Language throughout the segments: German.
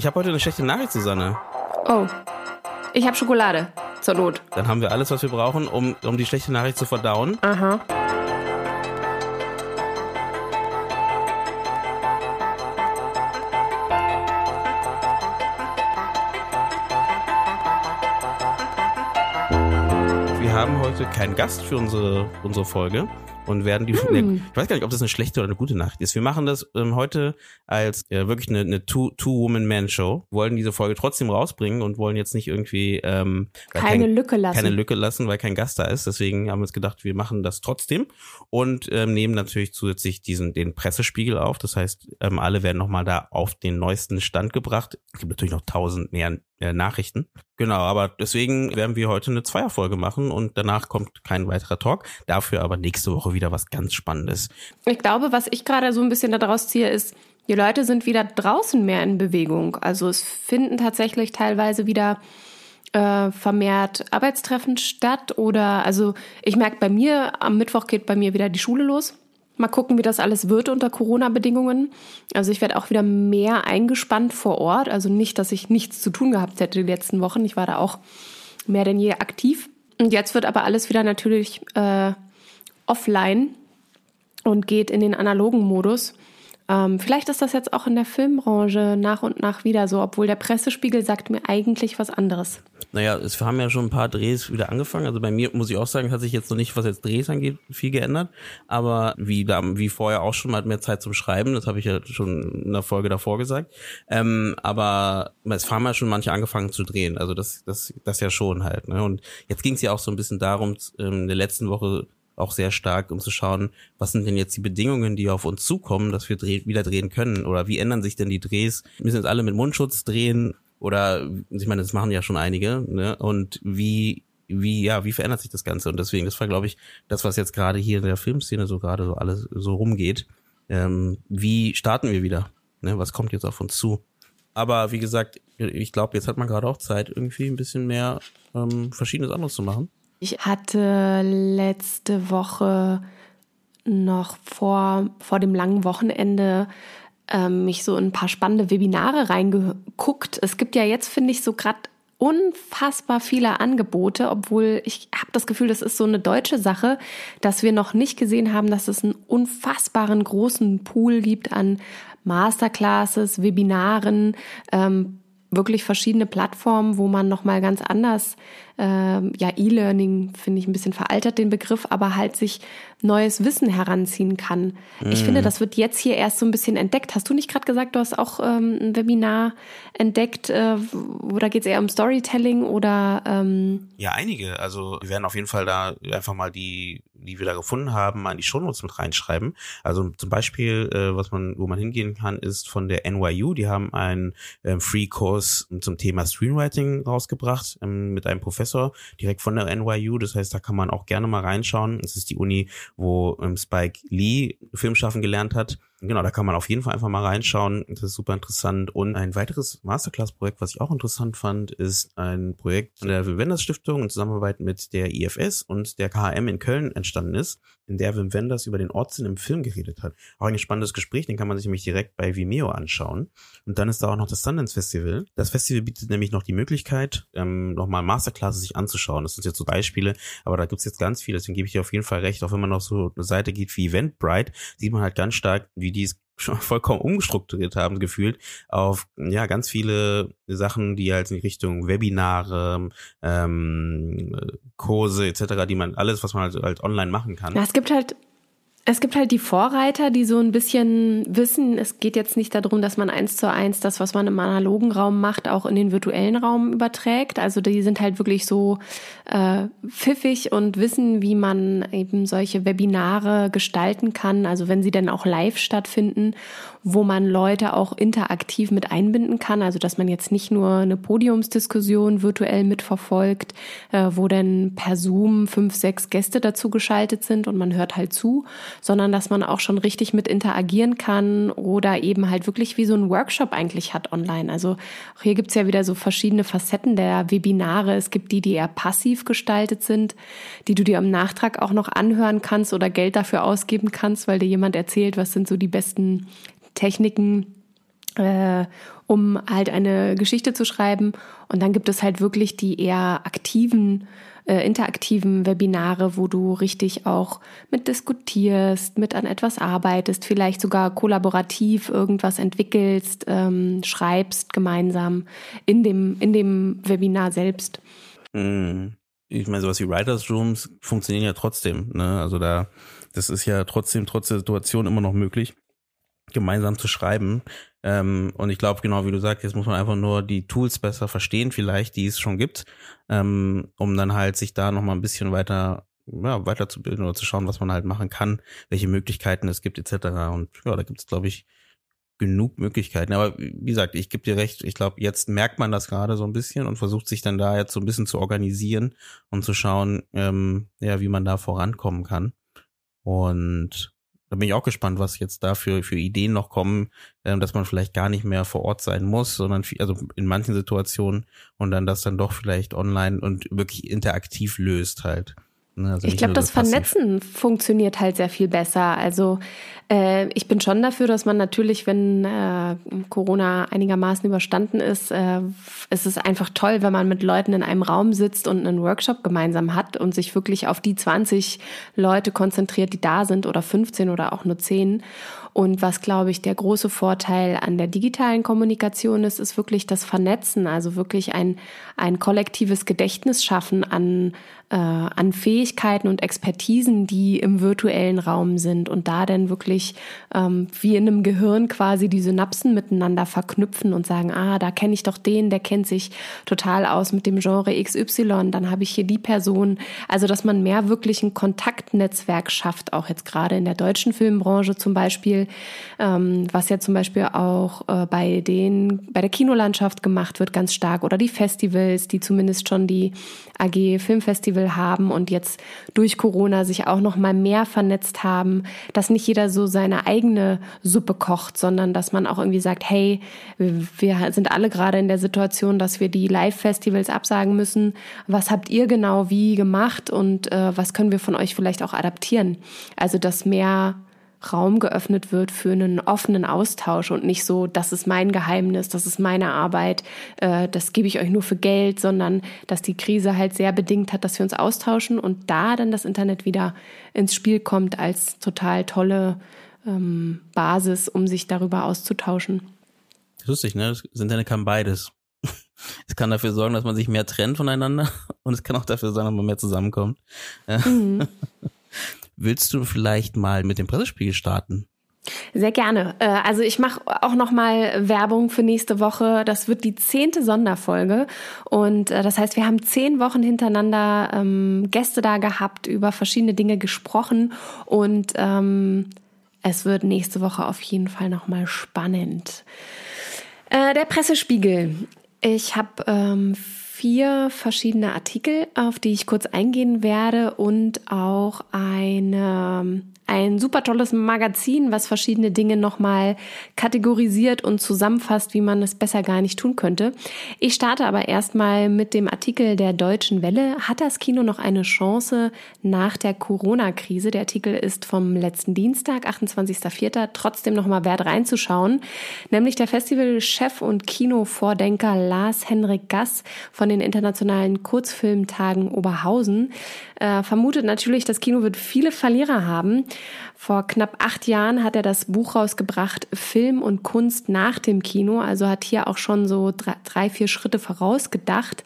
Ich habe heute eine schlechte Nachricht, Susanne. Oh. Ich habe Schokolade. Zur Not. Dann haben wir alles, was wir brauchen, um, um die schlechte Nachricht zu verdauen. Aha. Wir haben heute keinen Gast für unsere, unsere Folge und werden die. Hm. Ich weiß gar nicht, ob das eine schlechte oder eine gute Nachricht ist. Wir machen das ähm, heute als äh, wirklich eine, eine Two-Woman-Man-Show. Wollen diese Folge trotzdem rausbringen und wollen jetzt nicht irgendwie ähm, Keine kein, Lücke lassen. keine Lücke lassen, weil kein Gast da ist. Deswegen haben wir uns gedacht, wir machen das trotzdem und ähm, nehmen natürlich zusätzlich diesen den Pressespiegel auf. Das heißt, ähm, alle werden nochmal da auf den neuesten Stand gebracht. Es gibt natürlich noch tausend mehr äh, Nachrichten. Genau, aber deswegen werden wir heute eine Zweierfolge machen und danach kommt kein weiterer Talk. Dafür aber nächste Woche wieder was ganz Spannendes. Ich glaube, was ich gerade so ein bisschen daraus ziehe, ist, die Leute sind wieder draußen mehr in Bewegung. Also es finden tatsächlich teilweise wieder äh, vermehrt Arbeitstreffen statt oder also ich merke bei mir, am Mittwoch geht bei mir wieder die Schule los. Mal gucken, wie das alles wird unter Corona-Bedingungen. Also ich werde auch wieder mehr eingespannt vor Ort. Also nicht, dass ich nichts zu tun gehabt hätte die letzten Wochen. Ich war da auch mehr denn je aktiv. Und jetzt wird aber alles wieder natürlich äh, offline und geht in den analogen Modus. Ähm, vielleicht ist das jetzt auch in der Filmbranche nach und nach wieder so, obwohl der Pressespiegel sagt mir eigentlich was anderes. Naja, es haben ja schon ein paar Drehs wieder angefangen. Also bei mir muss ich auch sagen, hat sich jetzt noch nicht, was jetzt Drehs angeht, viel geändert. Aber wie, da, wie vorher auch schon mal mehr Zeit zum Schreiben. Das habe ich ja schon in der Folge davor gesagt. Ähm, aber es haben ja schon manche angefangen zu drehen. Also das, das, das ja schon halt. Ne? Und jetzt ging es ja auch so ein bisschen darum, ähm, in der letzten Woche auch sehr stark, um zu schauen, was sind denn jetzt die Bedingungen, die auf uns zukommen, dass wir dreh wieder drehen können oder wie ändern sich denn die Drehs? Müssen jetzt alle mit Mundschutz drehen oder ich meine, das machen ja schon einige, ne? Und wie wie ja, wie verändert sich das Ganze? Und deswegen, das war, glaube ich, das, was jetzt gerade hier in der Filmszene so gerade so alles so rumgeht. Ähm, wie starten wir wieder? Ne? Was kommt jetzt auf uns zu? Aber wie gesagt, ich glaube, jetzt hat man gerade auch Zeit, irgendwie ein bisschen mehr ähm, Verschiedenes anderes zu machen. Ich hatte letzte Woche noch vor, vor dem langen Wochenende ähm, mich so in ein paar spannende Webinare reingeguckt. Es gibt ja jetzt, finde ich, so gerade unfassbar viele Angebote, obwohl ich habe das Gefühl, das ist so eine deutsche Sache, dass wir noch nicht gesehen haben, dass es einen unfassbaren großen Pool gibt an Masterclasses, Webinaren, ähm, wirklich verschiedene Plattformen, wo man noch mal ganz anders ähm, ja E-Learning finde ich ein bisschen veraltet den Begriff, aber halt sich neues Wissen heranziehen kann. Mm. Ich finde, das wird jetzt hier erst so ein bisschen entdeckt. Hast du nicht gerade gesagt, du hast auch ähm, ein Webinar entdeckt, äh, oder geht es eher um Storytelling oder ähm Ja, einige. Also wir werden auf jeden Fall da einfach mal die die wir da gefunden haben, an die Shownotes mit reinschreiben. Also zum Beispiel, äh, was man, wo man hingehen kann, ist von der NYU. Die haben einen ähm, Free-Kurs zum Thema Screenwriting rausgebracht ähm, mit einem Professor direkt von der NYU. Das heißt, da kann man auch gerne mal reinschauen. Es ist die Uni, wo ähm, Spike Lee Filmschaffen gelernt hat. Genau, da kann man auf jeden Fall einfach mal reinschauen. Das ist super interessant. Und ein weiteres Masterclass-Projekt, was ich auch interessant fand, ist ein Projekt der Wim Wenders Stiftung in Zusammenarbeit mit der IFS und der KHM in Köln entstanden ist, in der Wim Wenders über den Ortssinn im Film geredet hat. Auch ein spannendes Gespräch, den kann man sich nämlich direkt bei Vimeo anschauen. Und dann ist da auch noch das Sundance Festival. Das Festival bietet nämlich noch die Möglichkeit, ähm, nochmal Masterclasses sich anzuschauen. Das sind jetzt so Beispiele, aber da gibt's jetzt ganz viele, deswegen gebe ich dir auf jeden Fall recht. Auch wenn man auf so eine Seite geht wie Eventbrite, sieht man halt ganz stark, wie die es schon vollkommen umgestrukturiert haben, gefühlt, auf ja ganz viele Sachen, die halt in Richtung Webinare, ähm, Kurse etc., die man alles, was man halt, halt online machen kann. Ja, es gibt halt es gibt halt die Vorreiter, die so ein bisschen wissen, es geht jetzt nicht darum, dass man eins zu eins das, was man im analogen Raum macht, auch in den virtuellen Raum überträgt. Also die sind halt wirklich so äh, pfiffig und wissen, wie man eben solche Webinare gestalten kann. Also wenn sie dann auch live stattfinden, wo man Leute auch interaktiv mit einbinden kann. Also dass man jetzt nicht nur eine Podiumsdiskussion virtuell mitverfolgt, äh, wo dann per Zoom fünf, sechs Gäste dazu geschaltet sind und man hört halt zu, sondern dass man auch schon richtig mit interagieren kann oder eben halt wirklich wie so ein Workshop eigentlich hat online. Also auch hier gibt's ja wieder so verschiedene Facetten der Webinare. Es gibt die, die eher passiv gestaltet sind, die du dir im Nachtrag auch noch anhören kannst oder Geld dafür ausgeben kannst, weil dir jemand erzählt, was sind so die besten Techniken, äh, um halt eine Geschichte zu schreiben. Und dann gibt es halt wirklich die eher aktiven, äh, interaktiven Webinare, wo du richtig auch mit diskutierst, mit an etwas arbeitest, vielleicht sogar kollaborativ irgendwas entwickelst, ähm, schreibst gemeinsam in dem, in dem Webinar selbst. Mhm. Ich meine, sowas wie Writers Rooms funktionieren ja trotzdem. Ne? Also da, das ist ja trotzdem trotz der Situation immer noch möglich gemeinsam zu schreiben. Ähm, und ich glaube, genau wie du sagst, jetzt muss man einfach nur die Tools besser verstehen, vielleicht, die es schon gibt, ähm, um dann halt sich da nochmal ein bisschen weiter ja, weiterzubilden oder zu schauen, was man halt machen kann, welche Möglichkeiten es gibt, etc. Und ja, da gibt es, glaube ich, genug Möglichkeiten. Aber wie gesagt, ich gebe dir recht, ich glaube, jetzt merkt man das gerade so ein bisschen und versucht sich dann da jetzt so ein bisschen zu organisieren und zu schauen, ähm, ja, wie man da vorankommen kann. Und da bin ich auch gespannt, was jetzt da für, für Ideen noch kommen, äh, dass man vielleicht gar nicht mehr vor Ort sein muss, sondern viel, also in manchen Situationen und dann das dann doch vielleicht online und wirklich interaktiv löst halt. Ne, also ich glaube, das Vernetzen funktioniert halt sehr viel besser. Also äh, ich bin schon dafür, dass man natürlich, wenn äh, Corona einigermaßen überstanden ist, äh, ist es einfach toll, wenn man mit Leuten in einem Raum sitzt und einen Workshop gemeinsam hat und sich wirklich auf die 20 Leute konzentriert, die da sind oder 15 oder auch nur 10 und was, glaube ich, der große Vorteil an der digitalen Kommunikation ist, ist wirklich das Vernetzen, also wirklich ein, ein kollektives Gedächtnis schaffen an, äh, an Fähigkeiten und Expertisen, die im virtuellen Raum sind und da dann wirklich ähm, wie in einem Gehirn quasi die Synapsen miteinander verknüpfen und sagen, ah, da kenne ich doch den, der kennt sich total aus mit dem Genre XY, dann habe ich hier die Person. Also, dass man mehr wirklich ein Kontaktnetzwerk schafft, auch jetzt gerade in der deutschen Filmbranche zum Beispiel, ähm, was ja zum Beispiel auch äh, bei den, bei der Kinolandschaft gemacht wird, ganz stark, oder die Festivals, die zumindest schon die AG Filmfestival haben und jetzt durch Corona sich auch noch mal mehr vernetzt haben, dass nicht jeder so seine eigene Suppe kocht, sondern dass man auch irgendwie sagt, hey, wir sind alle gerade in der Situation, dass wir die Live-Festivals absagen müssen. Was habt ihr genau wie gemacht und äh, was können wir von euch vielleicht auch adaptieren? Also dass mehr Raum geöffnet wird für einen offenen Austausch und nicht so, das ist mein Geheimnis, das ist meine Arbeit, äh, das gebe ich euch nur für Geld, sondern dass die Krise halt sehr bedingt hat, dass wir uns austauschen und da dann das Internet wieder ins Spiel kommt als total tolle ähm, Basis, um sich darüber auszutauschen. Lustig, ne? Das Internet kann beides. Es kann dafür sorgen, dass man sich mehr trennt voneinander und es kann auch dafür sorgen, dass man mehr zusammenkommt. Mhm. Willst du vielleicht mal mit dem Pressespiegel starten? Sehr gerne. Äh, also ich mache auch noch mal Werbung für nächste Woche. Das wird die zehnte Sonderfolge und äh, das heißt, wir haben zehn Wochen hintereinander ähm, Gäste da gehabt, über verschiedene Dinge gesprochen und ähm, es wird nächste Woche auf jeden Fall noch mal spannend. Äh, der Pressespiegel. Ich habe ähm, vier verschiedene Artikel, auf die ich kurz eingehen werde und auch eine ein super tolles Magazin, was verschiedene Dinge nochmal kategorisiert und zusammenfasst, wie man es besser gar nicht tun könnte. Ich starte aber erstmal mit dem Artikel der Deutschen Welle. Hat das Kino noch eine Chance nach der Corona-Krise? Der Artikel ist vom letzten Dienstag, 28.04. Trotzdem nochmal wert reinzuschauen. Nämlich der Festivalchef und Kinovordenker Lars Henrik Gass von den internationalen Kurzfilmtagen Oberhausen äh, vermutet natürlich, das Kino wird viele Verlierer haben. Vor knapp acht Jahren hat er das Buch rausgebracht, Film und Kunst nach dem Kino. Also hat hier auch schon so drei, vier Schritte vorausgedacht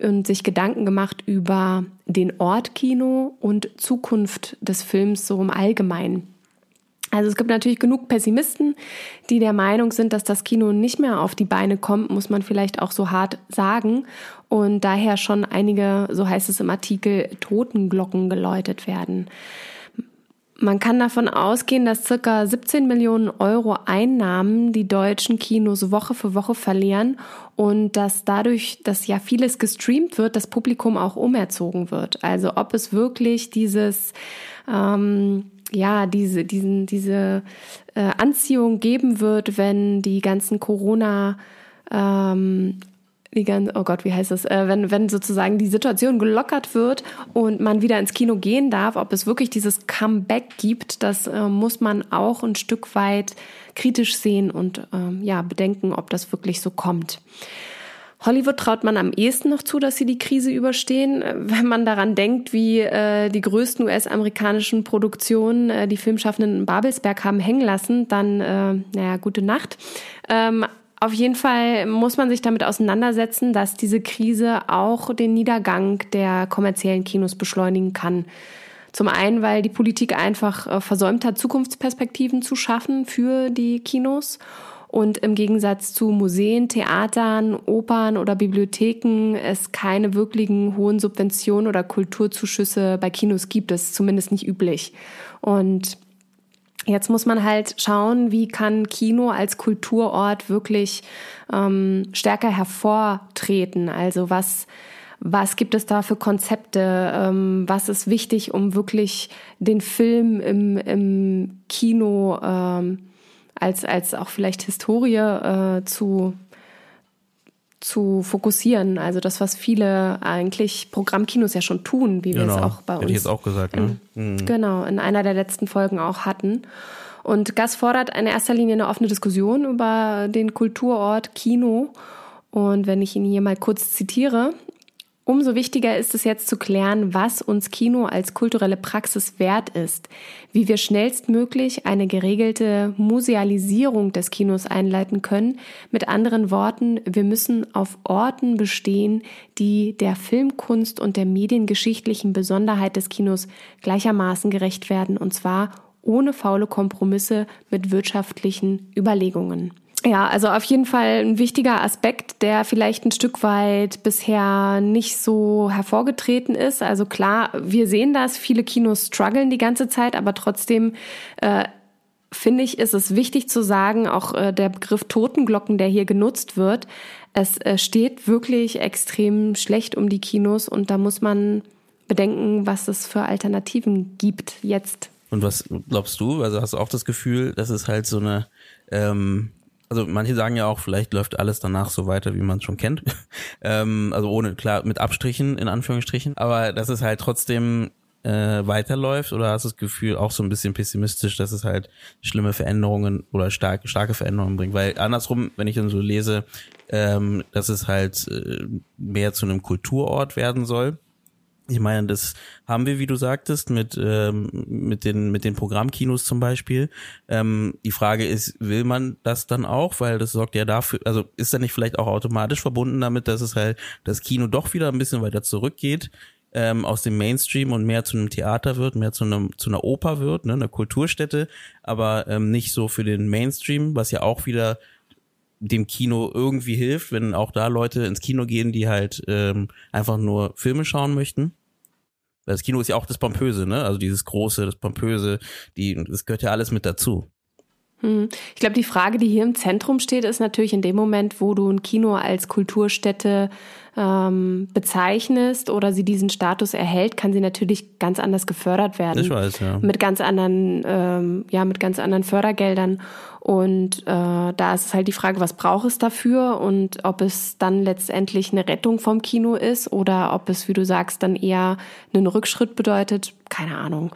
und sich Gedanken gemacht über den Ort Kino und Zukunft des Films so im Allgemeinen. Also es gibt natürlich genug Pessimisten, die der Meinung sind, dass das Kino nicht mehr auf die Beine kommt, muss man vielleicht auch so hart sagen. Und daher schon einige, so heißt es im Artikel, Totenglocken geläutet werden. Man kann davon ausgehen, dass circa 17 Millionen Euro Einnahmen die deutschen Kinos Woche für Woche verlieren und dass dadurch, dass ja vieles gestreamt wird, das Publikum auch umerzogen wird. Also ob es wirklich dieses ähm, ja, diese, diesen, diese äh, Anziehung geben wird, wenn die ganzen Corona ähm, die ganze, oh Gott, wie heißt das, äh, wenn, wenn sozusagen die Situation gelockert wird und man wieder ins Kino gehen darf, ob es wirklich dieses Comeback gibt, das äh, muss man auch ein Stück weit kritisch sehen und ähm, ja, bedenken, ob das wirklich so kommt. Hollywood traut man am ehesten noch zu, dass sie die Krise überstehen, äh, wenn man daran denkt, wie äh, die größten US-amerikanischen Produktionen äh, die Filmschaffenden in Babelsberg haben hängen lassen, dann, äh, naja, gute Nacht. Ähm, auf jeden Fall muss man sich damit auseinandersetzen, dass diese Krise auch den Niedergang der kommerziellen Kinos beschleunigen kann. Zum einen, weil die Politik einfach äh, versäumt hat, Zukunftsperspektiven zu schaffen für die Kinos und im Gegensatz zu Museen, Theatern, Opern oder Bibliotheken es keine wirklichen hohen Subventionen oder Kulturzuschüsse bei Kinos gibt. Das ist zumindest nicht üblich. Und Jetzt muss man halt schauen, wie kann Kino als Kulturort wirklich ähm, stärker hervortreten. Also was was gibt es da für Konzepte? Ähm, was ist wichtig, um wirklich den Film im, im Kino ähm, als, als auch vielleicht Historie äh, zu, zu fokussieren. Also das, was viele eigentlich Programmkinos ja schon tun, wie genau. wir es auch bei uns. Hätte ich jetzt auch gesagt, ne? In, mhm. Genau, in einer der letzten Folgen auch hatten. Und Gas fordert in erster Linie eine offene Diskussion über den Kulturort Kino. Und wenn ich ihn hier mal kurz zitiere, Umso wichtiger ist es jetzt zu klären, was uns Kino als kulturelle Praxis wert ist, wie wir schnellstmöglich eine geregelte Musealisierung des Kinos einleiten können. Mit anderen Worten, wir müssen auf Orten bestehen, die der Filmkunst und der mediengeschichtlichen Besonderheit des Kinos gleichermaßen gerecht werden, und zwar ohne faule Kompromisse mit wirtschaftlichen Überlegungen. Ja, also auf jeden Fall ein wichtiger Aspekt, der vielleicht ein Stück weit bisher nicht so hervorgetreten ist. Also klar, wir sehen das, viele Kinos strugglen die ganze Zeit, aber trotzdem äh, finde ich, ist es wichtig zu sagen, auch äh, der Begriff Totenglocken, der hier genutzt wird, es äh, steht wirklich extrem schlecht um die Kinos und da muss man bedenken, was es für Alternativen gibt jetzt. Und was glaubst du? Also hast du auch das Gefühl, dass es halt so eine ähm also manche sagen ja auch, vielleicht läuft alles danach so weiter, wie man es schon kennt. ähm, also ohne, klar, mit Abstrichen, in Anführungsstrichen. Aber dass es halt trotzdem äh, weiterläuft oder hast du das Gefühl auch so ein bisschen pessimistisch, dass es halt schlimme Veränderungen oder starke, starke Veränderungen bringt? Weil andersrum, wenn ich dann so lese, ähm, dass es halt äh, mehr zu einem Kulturort werden soll, ich meine, das haben wir, wie du sagtest, mit, ähm, mit, den, mit den Programmkinos zum Beispiel. Ähm, die Frage ist, will man das dann auch? Weil das sorgt ja dafür, also ist da nicht vielleicht auch automatisch verbunden damit, dass es halt das Kino doch wieder ein bisschen weiter zurückgeht, ähm, aus dem Mainstream und mehr zu einem Theater wird, mehr zu, einem, zu einer Oper wird, ne, einer Kulturstätte, aber ähm, nicht so für den Mainstream, was ja auch wieder dem Kino irgendwie hilft, wenn auch da Leute ins Kino gehen, die halt ähm, einfach nur Filme schauen möchten. Das Kino ist ja auch das Pompöse, ne? Also dieses Große, das Pompöse, die, das gehört ja alles mit dazu. Hm. Ich glaube, die Frage, die hier im Zentrum steht, ist natürlich in dem Moment, wo du ein Kino als Kulturstätte ähm, bezeichnest oder sie diesen Status erhält, kann sie natürlich ganz anders gefördert werden. Ich weiß, ja. Mit ganz anderen, ähm, ja, mit ganz anderen Fördergeldern. Und äh, da ist halt die Frage, was braucht es dafür und ob es dann letztendlich eine Rettung vom Kino ist oder ob es, wie du sagst, dann eher einen Rückschritt bedeutet. Keine Ahnung.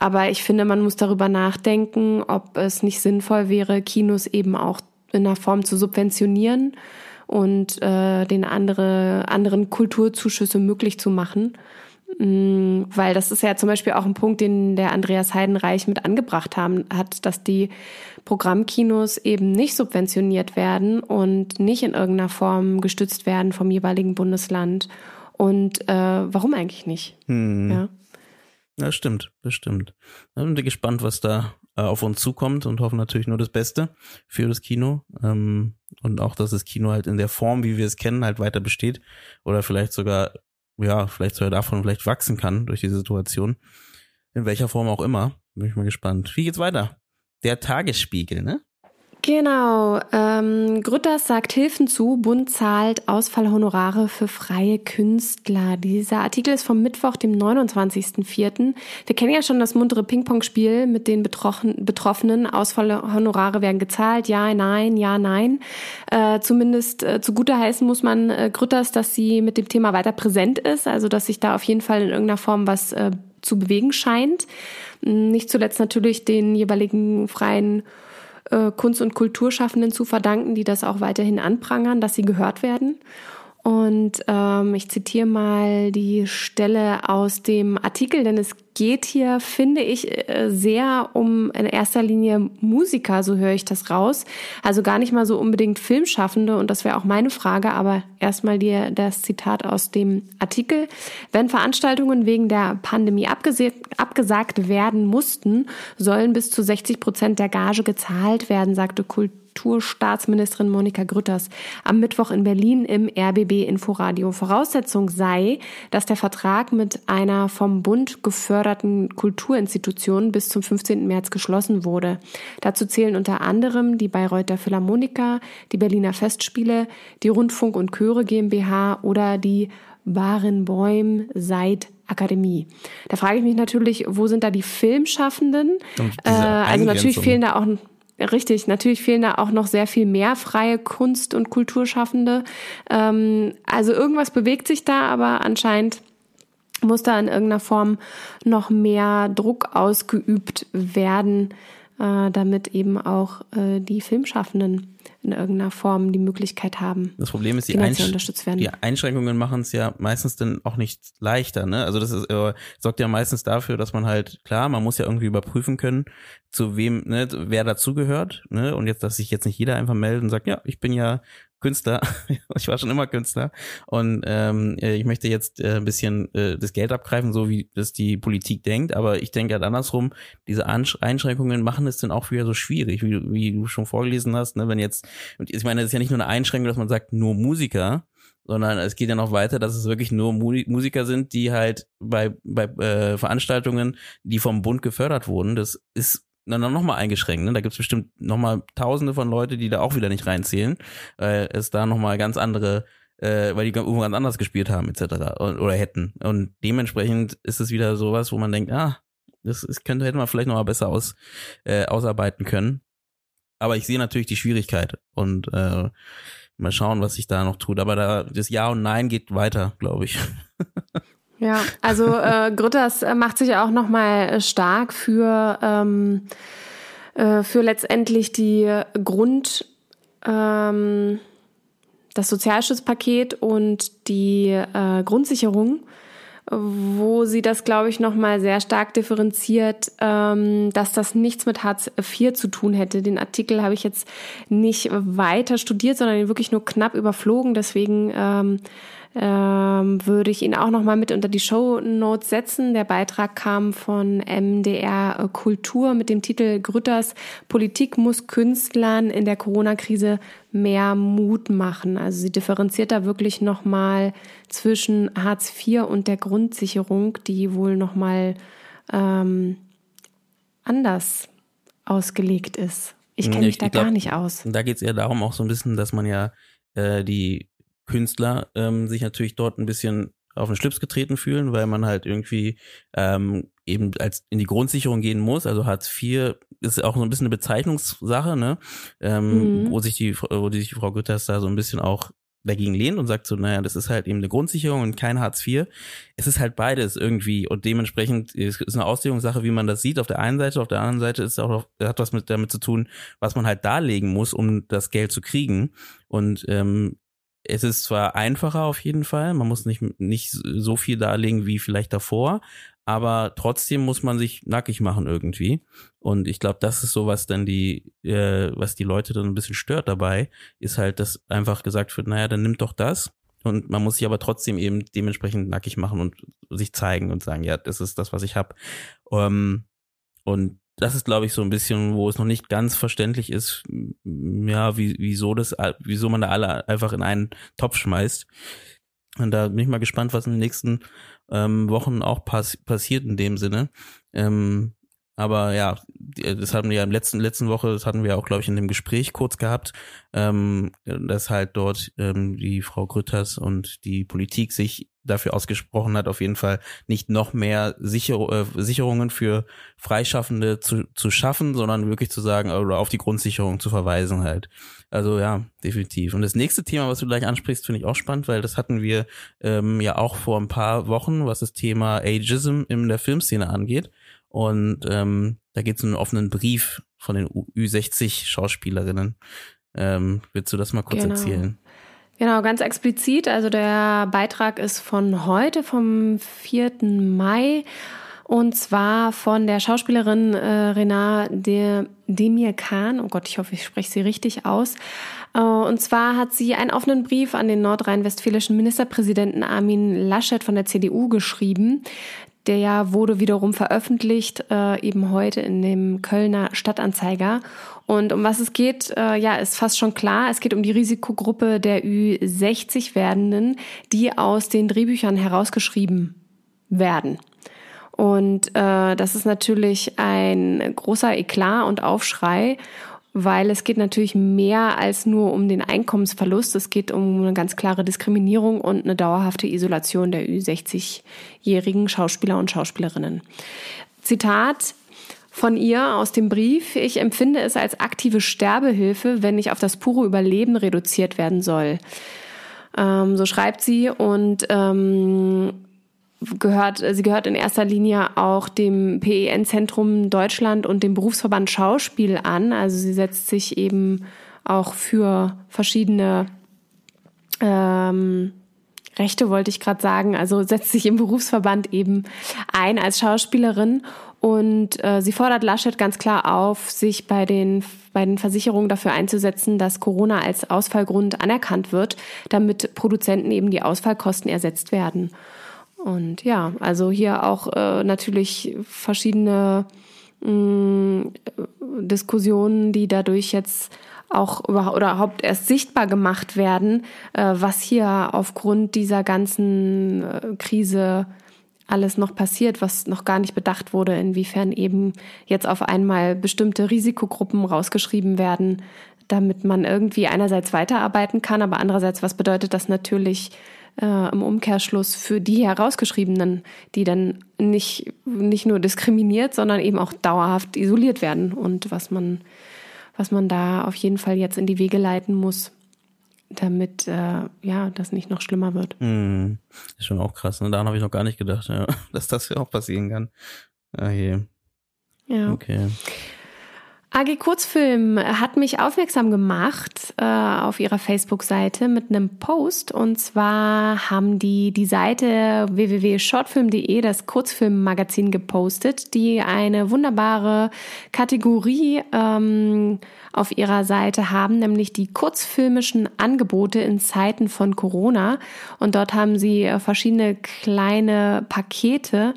Aber ich finde, man muss darüber nachdenken, ob es nicht sinnvoll wäre, Kinos eben auch in einer Form zu subventionieren und äh, den andere, anderen Kulturzuschüsse möglich zu machen. Mm, weil das ist ja zum Beispiel auch ein Punkt, den der Andreas Heidenreich mit angebracht haben, hat, dass die Programmkinos eben nicht subventioniert werden und nicht in irgendeiner Form gestützt werden vom jeweiligen Bundesland. Und äh, warum eigentlich nicht? Hm. Ja. Ja, stimmt, das stimmt. Ich bin gespannt, was da äh, auf uns zukommt und hoffen natürlich nur das Beste für das Kino. Ähm, und auch, dass das Kino halt in der Form, wie wir es kennen, halt weiter besteht. Oder vielleicht sogar, ja, vielleicht sogar davon vielleicht wachsen kann durch die Situation. In welcher Form auch immer. Bin ich mal gespannt. Wie geht's weiter? Der Tagesspiegel, ne? Genau. Ähm, Grütters sagt Hilfen zu. Bund zahlt Ausfallhonorare für freie Künstler. Dieser Artikel ist vom Mittwoch, dem 29.04. Wir kennen ja schon das muntere Ping-Pong-Spiel mit den Betroffenen. Ausfallhonorare werden gezahlt. Ja, nein, ja, nein. Äh, zumindest äh, zugute heißen muss man äh, Grütters, dass sie mit dem Thema weiter präsent ist. Also, dass sich da auf jeden Fall in irgendeiner Form was äh, zu bewegen scheint. Nicht zuletzt natürlich den jeweiligen freien Kunst- und Kulturschaffenden zu verdanken, die das auch weiterhin anprangern, dass sie gehört werden. Und ähm, ich zitiere mal die Stelle aus dem Artikel, denn es geht hier, finde ich, äh, sehr um in erster Linie Musiker, so höre ich das raus. Also gar nicht mal so unbedingt Filmschaffende und das wäre auch meine Frage, aber erstmal dir das Zitat aus dem Artikel. Wenn Veranstaltungen wegen der Pandemie abgesagt werden mussten, sollen bis zu 60 Prozent der Gage gezahlt werden, sagte Kultur Kulturstaatsministerin Monika Grütters am Mittwoch in Berlin im RBB Inforadio. Voraussetzung sei, dass der Vertrag mit einer vom Bund geförderten Kulturinstitution bis zum 15. März geschlossen wurde. Dazu zählen unter anderem die Bayreuther Philharmoniker, die Berliner Festspiele, die Rundfunk und Chöre GmbH oder die Barenbäum seit Akademie. Da frage ich mich natürlich, wo sind da die Filmschaffenden? Äh, also natürlich fehlen da auch Richtig, natürlich fehlen da auch noch sehr viel mehr freie Kunst- und Kulturschaffende. Ähm, also irgendwas bewegt sich da, aber anscheinend muss da in irgendeiner Form noch mehr Druck ausgeübt werden, äh, damit eben auch äh, die Filmschaffenden in irgendeiner Form die Möglichkeit haben. Das Problem ist, die, Einsch die Einschränkungen machen es ja meistens dann auch nicht leichter. Ne? Also das ist, äh, sorgt ja meistens dafür, dass man halt, klar, man muss ja irgendwie überprüfen können, zu wem, ne, wer dazugehört. Ne? Und jetzt, dass sich jetzt nicht jeder einfach meldet und sagt, ja, ich bin ja Künstler. ich war schon immer Künstler und ähm, äh, ich möchte jetzt äh, ein bisschen äh, das Geld abgreifen, so wie das die Politik denkt. Aber ich denke halt andersrum, diese Einschränkungen machen es dann auch wieder so schwierig, wie, wie du schon vorgelesen hast. Ne? Wenn jetzt, und ich meine, das ist ja nicht nur eine Einschränkung, dass man sagt, nur Musiker, sondern es geht ja noch weiter, dass es wirklich nur Musiker sind, die halt bei, bei äh, Veranstaltungen, die vom Bund gefördert wurden. Das ist dann nochmal eingeschränkt. Ne? Da gibt's bestimmt nochmal tausende von Leute, die da auch wieder nicht reinzählen, weil es da nochmal ganz andere, äh, weil die irgendwo ganz anders gespielt haben, etc. oder hätten. Und dementsprechend ist es wieder sowas, wo man denkt, ah, das, das könnte, hätte man vielleicht nochmal besser aus, äh, ausarbeiten können. Aber ich sehe natürlich die Schwierigkeit und äh, mal schauen, was sich da noch tut. Aber da das Ja und Nein geht weiter, glaube ich. Ja, also äh, Grütters äh, macht sich auch nochmal äh, stark für, ähm, äh, für letztendlich die Grund, ähm, das Sozialschutzpaket und die äh, Grundsicherung, wo sie das, glaube ich, nochmal sehr stark differenziert, ähm, dass das nichts mit Hartz IV zu tun hätte. Den Artikel habe ich jetzt nicht weiter studiert, sondern wirklich nur knapp überflogen. Deswegen ähm, ähm, würde ich ihn auch noch mal mit unter die Show Notes setzen. Der Beitrag kam von MDR Kultur mit dem Titel Grütters Politik muss Künstlern in der Corona-Krise mehr Mut machen. Also sie differenziert da wirklich noch mal zwischen Hartz IV und der Grundsicherung, die wohl noch mal ähm, anders ausgelegt ist. Ich kenne mich da glaub, gar nicht aus. Da geht es eher darum, auch so ein bisschen, dass man ja äh, die Künstler ähm, sich natürlich dort ein bisschen auf den Schlips getreten fühlen, weil man halt irgendwie ähm, eben als in die Grundsicherung gehen muss. Also Hartz IV ist auch so ein bisschen eine Bezeichnungssache, ne? Ähm, mhm. wo sich die, wo sich die Frau Gütters da so ein bisschen auch dagegen lehnt und sagt so, naja, das ist halt eben eine Grundsicherung und kein Hartz IV. Es ist halt beides irgendwie und dementsprechend ist es eine Auslegungssache, wie man das sieht. Auf der einen Seite, auf der anderen Seite ist es auch hat was mit damit zu tun, was man halt darlegen muss, um das Geld zu kriegen. Und ähm, es ist zwar einfacher auf jeden Fall, man muss nicht, nicht so viel darlegen wie vielleicht davor, aber trotzdem muss man sich nackig machen irgendwie. Und ich glaube, das ist so, was dann die, äh, was die Leute dann ein bisschen stört dabei, ist halt, dass einfach gesagt wird, naja, dann nimmt doch das. Und man muss sich aber trotzdem eben dementsprechend nackig machen und sich zeigen und sagen, ja, das ist das, was ich habe. Ähm, und das ist, glaube ich, so ein bisschen, wo es noch nicht ganz verständlich ist, ja, wie, wieso das, wieso man da alle einfach in einen Topf schmeißt. Und da bin ich mal gespannt, was in den nächsten ähm, Wochen auch pass passiert in dem Sinne. Ähm, Aber ja, das hatten wir ja im letzten, letzten Woche, das hatten wir auch, glaube ich, in dem Gespräch kurz gehabt, ähm, dass halt dort ähm, die Frau Grütters und die Politik sich dafür ausgesprochen hat, auf jeden Fall nicht noch mehr Sicher äh, Sicherungen für Freischaffende zu, zu schaffen, sondern wirklich zu sagen, oder auf die Grundsicherung zu verweisen halt. Also ja, definitiv. Und das nächste Thema, was du gleich ansprichst, finde ich auch spannend, weil das hatten wir ähm, ja auch vor ein paar Wochen, was das Thema Ageism in der Filmszene angeht. Und ähm, da geht es um einen offenen Brief von den Ü60-Schauspielerinnen. Ähm, willst du das mal kurz genau. erzählen? Genau, ganz explizit. Also der Beitrag ist von heute, vom 4. Mai. Und zwar von der Schauspielerin äh, Renat de, Demir Khan. Oh Gott, ich hoffe, ich spreche sie richtig aus. Äh, und zwar hat sie einen offenen Brief an den nordrhein-westfälischen Ministerpräsidenten Armin Laschet von der CDU geschrieben. Der ja wurde wiederum veröffentlicht, äh, eben heute in dem Kölner Stadtanzeiger. Und um was es geht, äh, ja, ist fast schon klar. Es geht um die Risikogruppe der Ü60 Werdenden, die aus den Drehbüchern herausgeschrieben werden. Und äh, das ist natürlich ein großer Eklat und Aufschrei weil es geht natürlich mehr als nur um den Einkommensverlust. Es geht um eine ganz klare Diskriminierung und eine dauerhafte Isolation der Ü60-jährigen Schauspieler und Schauspielerinnen. Zitat von ihr aus dem Brief. Ich empfinde es als aktive Sterbehilfe, wenn ich auf das pure Überleben reduziert werden soll. Ähm, so schreibt sie und ähm, gehört, sie gehört in erster Linie auch dem PEN-Zentrum Deutschland und dem Berufsverband Schauspiel an. Also sie setzt sich eben auch für verschiedene ähm, Rechte, wollte ich gerade sagen. Also setzt sich im Berufsverband eben ein als Schauspielerin und äh, sie fordert Laschet ganz klar auf, sich bei den, bei den Versicherungen dafür einzusetzen, dass Corona als Ausfallgrund anerkannt wird, damit Produzenten eben die Ausfallkosten ersetzt werden. Und ja, also hier auch äh, natürlich verschiedene mh, mm, Diskussionen, die dadurch jetzt auch überhaupt erst sichtbar gemacht werden, äh, was hier aufgrund dieser ganzen äh, Krise alles noch passiert, was noch gar nicht bedacht wurde, inwiefern eben jetzt auf einmal bestimmte Risikogruppen rausgeschrieben werden, damit man irgendwie einerseits weiterarbeiten kann, aber andererseits, was bedeutet das natürlich äh, im Umkehrschluss für die herausgeschriebenen, die dann nicht, nicht nur diskriminiert, sondern eben auch dauerhaft isoliert werden und was man, was man da auf jeden Fall jetzt in die Wege leiten muss, damit äh, ja das nicht noch schlimmer wird. Mm, ist schon auch krass, ne? Daran habe ich noch gar nicht gedacht, ja, dass das ja auch passieren kann. Ah, je. Ja. Okay. AG Kurzfilm hat mich aufmerksam gemacht äh, auf ihrer Facebook-Seite mit einem Post. Und zwar haben die die Seite www.shortfilm.de, das Kurzfilmmagazin, gepostet, die eine wunderbare Kategorie ähm, auf ihrer Seite haben, nämlich die kurzfilmischen Angebote in Zeiten von Corona. Und dort haben sie äh, verschiedene kleine Pakete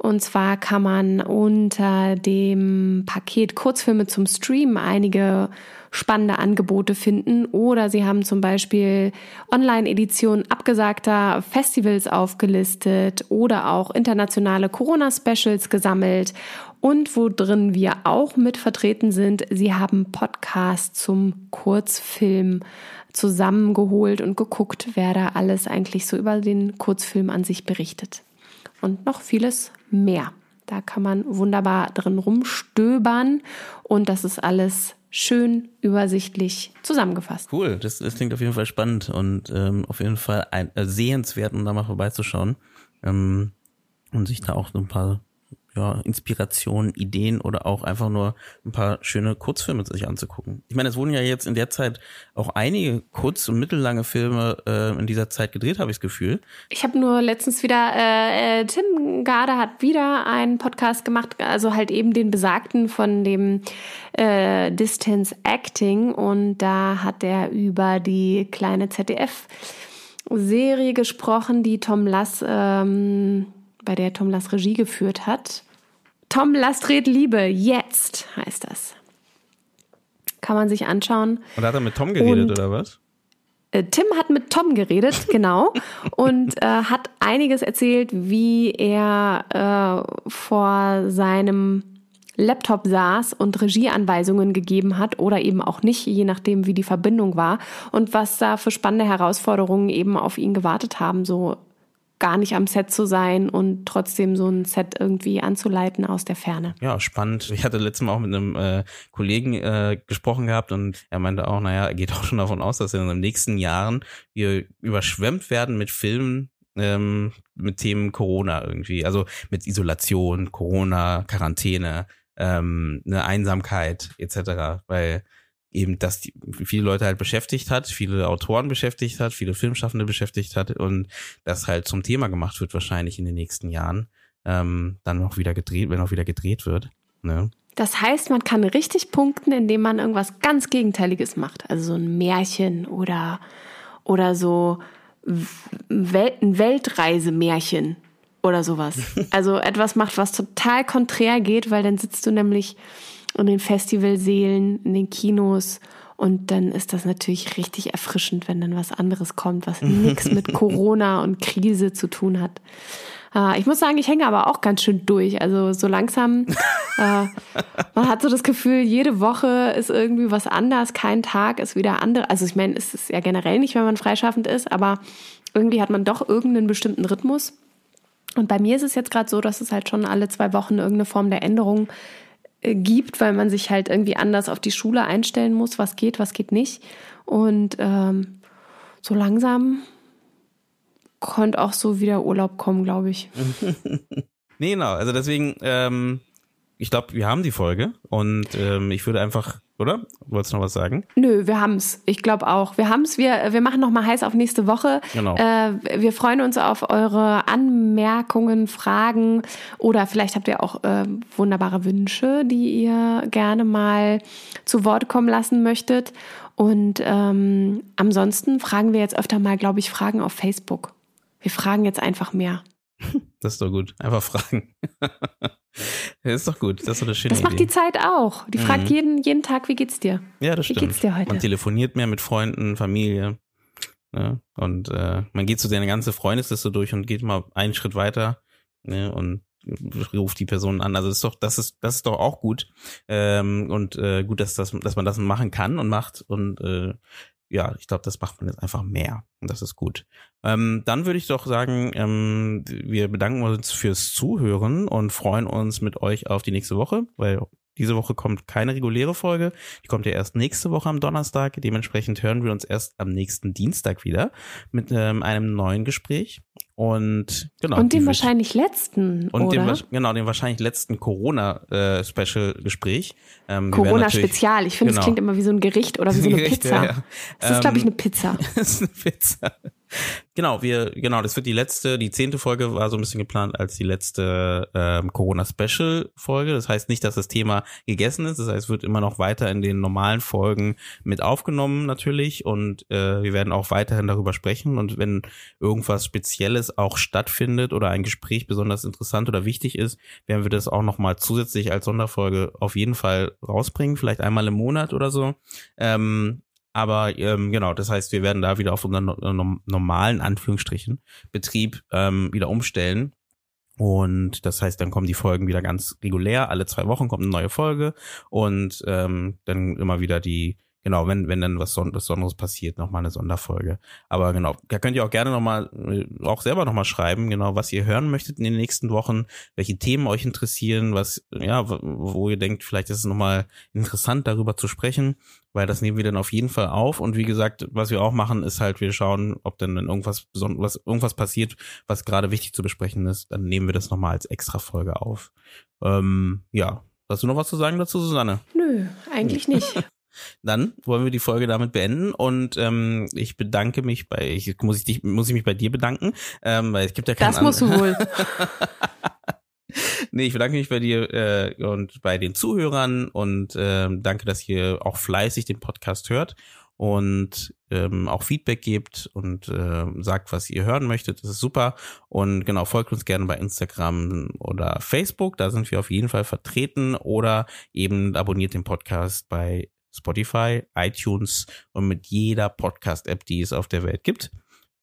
und zwar kann man unter dem Paket Kurzfilme zum Streamen einige spannende Angebote finden. Oder sie haben zum Beispiel Online-Editionen abgesagter Festivals aufgelistet oder auch internationale Corona-Specials gesammelt. Und wo drin wir auch mit vertreten sind, sie haben Podcasts zum Kurzfilm zusammengeholt und geguckt, wer da alles eigentlich so über den Kurzfilm an sich berichtet und noch vieles mehr. Da kann man wunderbar drin rumstöbern und das ist alles schön übersichtlich zusammengefasst. Cool, das, das klingt auf jeden Fall spannend und ähm, auf jeden Fall ein, äh, sehenswert, um da mal vorbeizuschauen ähm, und sich da auch so ein paar ja, Inspirationen, Ideen oder auch einfach nur ein paar schöne Kurzfilme sich anzugucken. Ich meine, es wurden ja jetzt in der Zeit auch einige kurz- und mittellange Filme äh, in dieser Zeit gedreht, habe ich das Gefühl. Ich habe nur letztens wieder, äh, äh, Tim Garde hat wieder einen Podcast gemacht, also halt eben den besagten von dem äh, Distance Acting und da hat er über die kleine ZDF Serie gesprochen, die Tom Lass ähm, bei der Tom Lass Regie geführt hat. Tom Lass dreht Liebe, jetzt heißt das. Kann man sich anschauen. Und hat er mit Tom geredet Und, oder was? Äh, Tim hat mit Tom geredet, genau, und äh, hat einiges erzählt, wie er äh, vor seinem Laptop saß und Regieanweisungen gegeben hat oder eben auch nicht, je nachdem, wie die Verbindung war und was da für spannende Herausforderungen eben auf ihn gewartet haben, so gar nicht am Set zu sein und trotzdem so ein Set irgendwie anzuleiten aus der Ferne. Ja, spannend. Ich hatte letztes Mal auch mit einem äh, Kollegen äh, gesprochen gehabt und er meinte auch, naja, er geht auch schon davon aus, dass in den nächsten Jahren wir überschwemmt werden mit Filmen, ähm, mit Themen Corona irgendwie. Also mit Isolation, Corona, Quarantäne, ähm, eine Einsamkeit etc. Weil eben das die, viele Leute halt beschäftigt hat, viele Autoren beschäftigt hat, viele Filmschaffende beschäftigt hat und das halt zum Thema gemacht wird wahrscheinlich in den nächsten Jahren, ähm, dann noch wieder gedreht, wenn auch wieder gedreht wird. Ne? Das heißt, man kann richtig punkten, indem man irgendwas ganz Gegenteiliges macht. Also so ein Märchen oder, oder so Wel ein Weltreisemärchen oder sowas. Also etwas macht, was total konträr geht, weil dann sitzt du nämlich in den Festivalsälen, in den Kinos und dann ist das natürlich richtig erfrischend, wenn dann was anderes kommt, was nichts mit Corona und Krise zu tun hat. Äh, ich muss sagen, ich hänge aber auch ganz schön durch. Also so langsam, äh, man hat so das Gefühl, jede Woche ist irgendwie was anders, kein Tag ist wieder andere. Also ich meine, es ist ja generell nicht, wenn man freischaffend ist, aber irgendwie hat man doch irgendeinen bestimmten Rhythmus. Und bei mir ist es jetzt gerade so, dass es halt schon alle zwei Wochen irgendeine Form der Änderung gibt, weil man sich halt irgendwie anders auf die Schule einstellen muss, was geht, was geht nicht. Und ähm, so langsam konnte auch so wieder Urlaub kommen, glaube ich. nee, genau. Also deswegen, ähm, ich glaube, wir haben die Folge und ähm, ich würde einfach oder? Wolltest du noch was sagen? Nö, wir haben's. Ich glaube auch. Wir haben's. Wir, wir machen noch mal heiß auf nächste Woche. Genau. Äh, wir freuen uns auf eure Anmerkungen, Fragen oder vielleicht habt ihr auch äh, wunderbare Wünsche, die ihr gerne mal zu Wort kommen lassen möchtet. Und ähm, ansonsten fragen wir jetzt öfter mal, glaube ich, Fragen auf Facebook. Wir fragen jetzt einfach mehr. Das ist doch gut. Einfach fragen. das ist doch gut. Das ist doch eine schöne Das macht Idee. die Zeit auch. Die fragt mhm. jeden, jeden Tag, wie geht's dir? Ja, das wie stimmt. Wie geht's dir heute? Man telefoniert mehr mit Freunden, Familie. Ne? Und äh, man geht so seine ganze Freundesliste durch und geht mal einen Schritt weiter ne? und ruft die Person an. Also das ist doch, das ist, das ist doch auch gut. Ähm, und äh, gut, dass, das, dass man das machen kann und macht. Und äh, ja, ich glaube, das macht man jetzt einfach mehr. Und das ist gut. Ähm, dann würde ich doch sagen, ähm, wir bedanken uns fürs Zuhören und freuen uns mit euch auf die nächste Woche, weil diese Woche kommt keine reguläre Folge. Die kommt ja erst nächste Woche am Donnerstag. Dementsprechend hören wir uns erst am nächsten Dienstag wieder mit ähm, einem neuen Gespräch. Und genau. Und dem wahrscheinlich letzten. Und oder? dem genau, dem wahrscheinlich letzten Corona-Special-Gespräch. Äh, ähm, Corona-Spezial. Ich finde, es genau. klingt immer wie so ein Gericht oder wie so eine Gericht, Pizza. Ja, ja. Das ist, glaube ich, eine Pizza. das ist eine Pizza. Genau, wir, genau, das wird die letzte, die zehnte Folge war so ein bisschen geplant als die letzte ähm, Corona-Special-Folge. Das heißt nicht, dass das Thema gegessen ist. Das heißt, es wird immer noch weiter in den normalen Folgen mit aufgenommen natürlich und äh, wir werden auch weiterhin darüber sprechen. Und wenn irgendwas Spezielles auch stattfindet oder ein Gespräch besonders interessant oder wichtig ist, werden wir das auch nochmal zusätzlich als Sonderfolge auf jeden Fall rausbringen, vielleicht einmal im Monat oder so. Ähm, aber ähm, genau, das heißt, wir werden da wieder auf unseren no normalen Anführungsstrichen Betrieb ähm, wieder umstellen. Und das heißt, dann kommen die Folgen wieder ganz regulär. Alle zwei Wochen kommt eine neue Folge und ähm, dann immer wieder die Genau, wenn, wenn dann was Besonderes passiert, nochmal eine Sonderfolge. Aber genau, da könnt ihr auch gerne nochmal, äh, auch selber nochmal schreiben, genau, was ihr hören möchtet in den nächsten Wochen, welche Themen euch interessieren, was, ja, wo ihr denkt, vielleicht ist es nochmal interessant, darüber zu sprechen, weil das nehmen wir dann auf jeden Fall auf. Und wie gesagt, was wir auch machen, ist halt, wir schauen, ob dann irgendwas, was, irgendwas passiert, was gerade wichtig zu besprechen ist, dann nehmen wir das nochmal als extra Folge auf. Ähm, ja, Hast du noch was zu sagen dazu, Susanne? Nö, eigentlich nicht. Dann wollen wir die Folge damit beenden und ähm, ich bedanke mich bei, ich muss ich dich, muss ich mich bei dir bedanken, ähm, weil es gibt ja keinen Das musst du wohl. nee, ich bedanke mich bei dir äh, und bei den Zuhörern und äh, danke, dass ihr auch fleißig den Podcast hört und ähm, auch Feedback gebt und äh, sagt, was ihr hören möchtet. Das ist super. Und genau, folgt uns gerne bei Instagram oder Facebook. Da sind wir auf jeden Fall vertreten. Oder eben abonniert den Podcast bei Spotify, iTunes und mit jeder Podcast-App, die es auf der Welt gibt.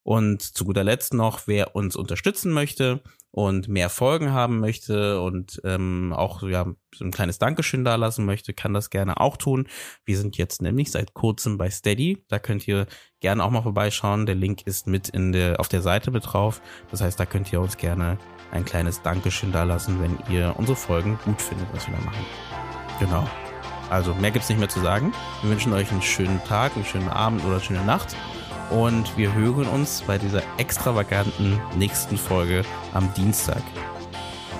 Und zu guter Letzt noch, wer uns unterstützen möchte und mehr Folgen haben möchte und ähm, auch ja so ein kleines Dankeschön dalassen möchte, kann das gerne auch tun. Wir sind jetzt nämlich seit kurzem bei Steady. Da könnt ihr gerne auch mal vorbeischauen. Der Link ist mit in der auf der Seite mit drauf. Das heißt, da könnt ihr uns gerne ein kleines Dankeschön dalassen, wenn ihr unsere Folgen gut findet, was wir da machen. Genau. Also mehr gibt's nicht mehr zu sagen. Wir wünschen euch einen schönen Tag, einen schönen Abend oder eine schöne Nacht. Und wir hören uns bei dieser extravaganten nächsten Folge am Dienstag.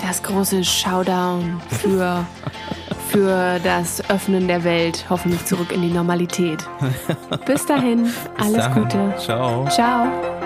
Das große Showdown für, für das Öffnen der Welt, hoffentlich zurück in die Normalität. Bis dahin, alles dahin. Gute. Ciao. Ciao.